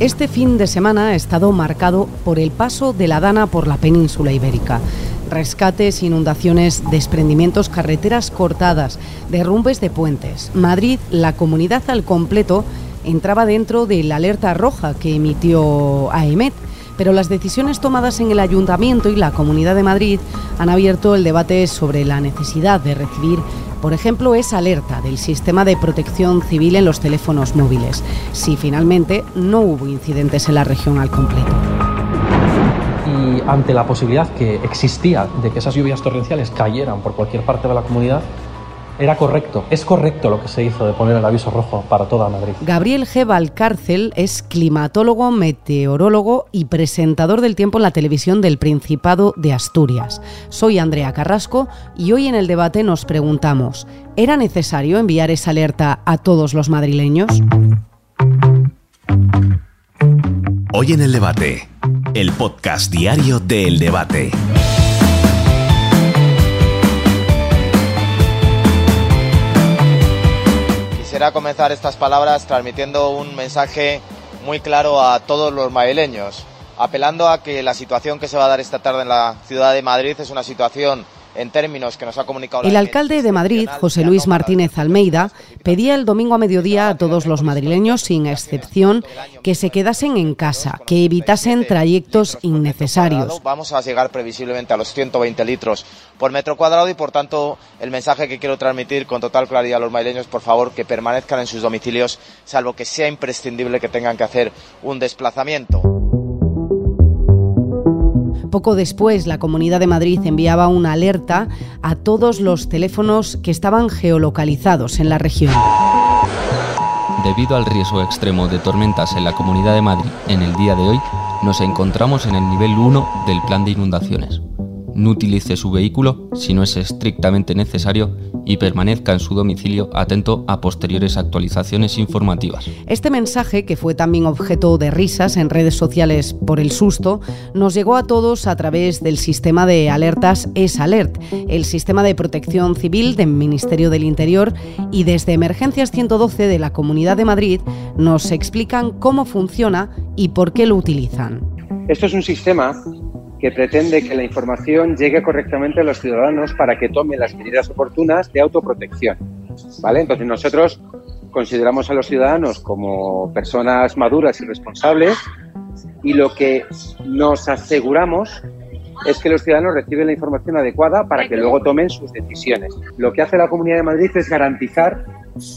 Este fin de semana ha estado marcado por el paso de la Dana por la península ibérica. Rescates, inundaciones, desprendimientos, carreteras cortadas, derrumbes de puentes. Madrid, la comunidad al completo, entraba dentro de la alerta roja que emitió AEMET pero las decisiones tomadas en el Ayuntamiento y la Comunidad de Madrid han abierto el debate sobre la necesidad de recibir, por ejemplo, esa alerta del sistema de protección civil en los teléfonos móviles, si finalmente no hubo incidentes en la región al completo. Y ante la posibilidad que existía de que esas lluvias torrenciales cayeran por cualquier parte de la comunidad, era correcto, es correcto lo que se hizo de poner el aviso rojo para toda Madrid. Gabriel G. Valcárcel es climatólogo, meteorólogo y presentador del tiempo en la televisión del Principado de Asturias. Soy Andrea Carrasco y hoy en el debate nos preguntamos, ¿era necesario enviar esa alerta a todos los madrileños? Hoy en el debate, el podcast diario de El Debate. Quisiera comenzar estas palabras transmitiendo un mensaje muy claro a todos los madrileños, apelando a que la situación que se va a dar esta tarde en la ciudad de Madrid es una situación en términos que nos ha comunicado. El alcalde de Madrid, José Luis Martínez Almeida, pedía el domingo a mediodía a todos los madrileños, sin excepción, que se quedasen en casa, que evitasen trayectos innecesarios. Vamos a llegar previsiblemente a los 120 litros por metro cuadrado y, por tanto, el mensaje que quiero transmitir con total claridad a los madrileños, por favor, que permanezcan en sus domicilios, salvo que sea imprescindible que tengan que hacer un desplazamiento. Poco después, la Comunidad de Madrid enviaba una alerta a todos los teléfonos que estaban geolocalizados en la región. Debido al riesgo extremo de tormentas en la Comunidad de Madrid en el día de hoy, nos encontramos en el nivel 1 del plan de inundaciones no utilice su vehículo si no es estrictamente necesario y permanezca en su domicilio atento a posteriores actualizaciones informativas. Este mensaje, que fue también objeto de risas en redes sociales por el susto, nos llegó a todos a través del sistema de alertas ESALERT, el sistema de protección civil del Ministerio del Interior y desde Emergencias 112 de la Comunidad de Madrid nos explican cómo funciona y por qué lo utilizan. Esto es un sistema que pretende que la información llegue correctamente a los ciudadanos para que tomen las medidas oportunas de autoprotección. ¿vale? Entonces nosotros consideramos a los ciudadanos como personas maduras y responsables y lo que nos aseguramos es que los ciudadanos reciben la información adecuada para que luego tomen sus decisiones. Lo que hace la Comunidad de Madrid es garantizar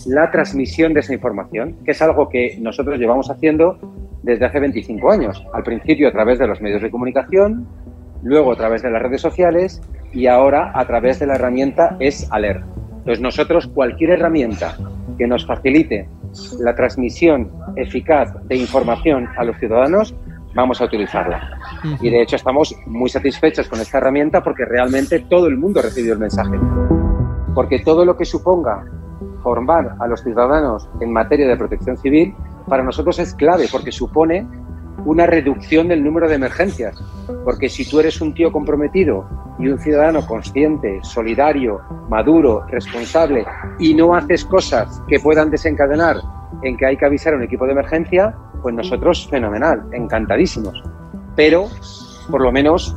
la transmisión de esa información, que es algo que nosotros llevamos haciendo desde hace 25 años. Al principio a través de los medios de comunicación, luego a través de las redes sociales y ahora a través de la herramienta Es Alert. Entonces nosotros cualquier herramienta que nos facilite la transmisión eficaz de información a los ciudadanos, vamos a utilizarla. Y de hecho estamos muy satisfechos con esta herramienta porque realmente todo el mundo ha recibido el mensaje. Porque todo lo que suponga formar a los ciudadanos en materia de protección civil para nosotros es clave porque supone una reducción del número de emergencias. Porque si tú eres un tío comprometido y un ciudadano consciente, solidario, maduro, responsable y no haces cosas que puedan desencadenar en que hay que avisar a un equipo de emergencia, pues nosotros fenomenal, encantadísimos. Pero, por lo menos,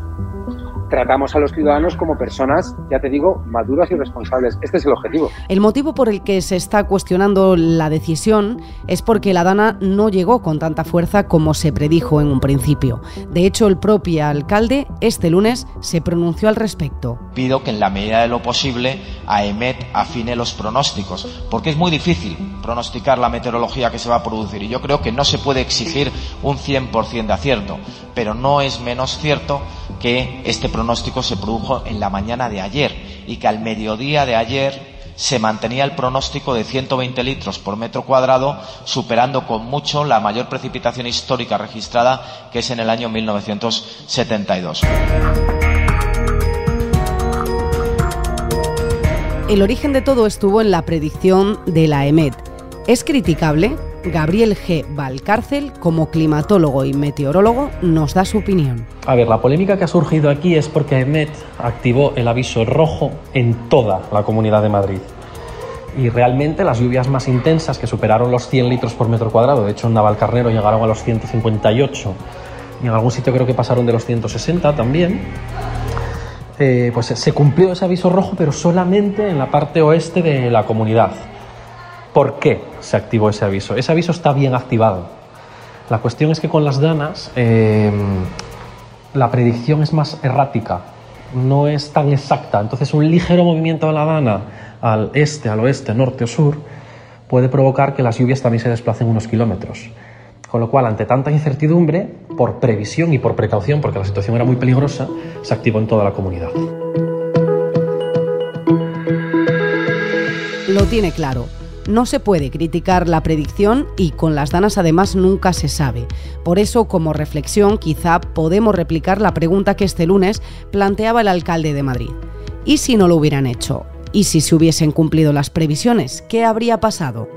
tratamos a los ciudadanos como personas, ya te digo, maduras y responsables. Este es el objetivo. El motivo por el que se está cuestionando la decisión es porque la Dana no llegó con tanta fuerza como se predijo en un principio. De hecho, el propio alcalde este lunes se pronunció al respecto. Pido que en la medida de lo posible AEMET afine los pronósticos, porque es muy difícil pronosticar la meteorología que se va a producir y yo creo que no se puede exigir un 100% de acierto, pero no es menos cierto que este pronóstico se produjo en la mañana de ayer y que al mediodía de ayer se mantenía el pronóstico de 120 litros por metro cuadrado, superando con mucho la mayor precipitación histórica registrada, que es en el año 1972. El origen de todo estuvo en la predicción de la EMET. ¿Es criticable? Gabriel G. Valcárcel, como climatólogo y meteorólogo, nos da su opinión. A ver, la polémica que ha surgido aquí es porque EMET activó el aviso rojo en toda la Comunidad de Madrid. Y realmente las lluvias más intensas, que superaron los 100 litros por metro cuadrado, de hecho en Navalcarnero llegaron a los 158 y en algún sitio creo que pasaron de los 160 también, eh, pues se cumplió ese aviso rojo, pero solamente en la parte oeste de la comunidad. ¿Por qué se activó ese aviso? Ese aviso está bien activado. La cuestión es que con las danas eh, la predicción es más errática, no es tan exacta. Entonces un ligero movimiento de la dana al este, al oeste, norte o sur puede provocar que las lluvias también se desplacen unos kilómetros. Con lo cual, ante tanta incertidumbre, por previsión y por precaución, porque la situación era muy peligrosa, se activó en toda la comunidad. Lo tiene claro. No se puede criticar la predicción y con las danas además nunca se sabe. Por eso, como reflexión, quizá podemos replicar la pregunta que este lunes planteaba el alcalde de Madrid. ¿Y si no lo hubieran hecho? ¿Y si se hubiesen cumplido las previsiones? ¿Qué habría pasado?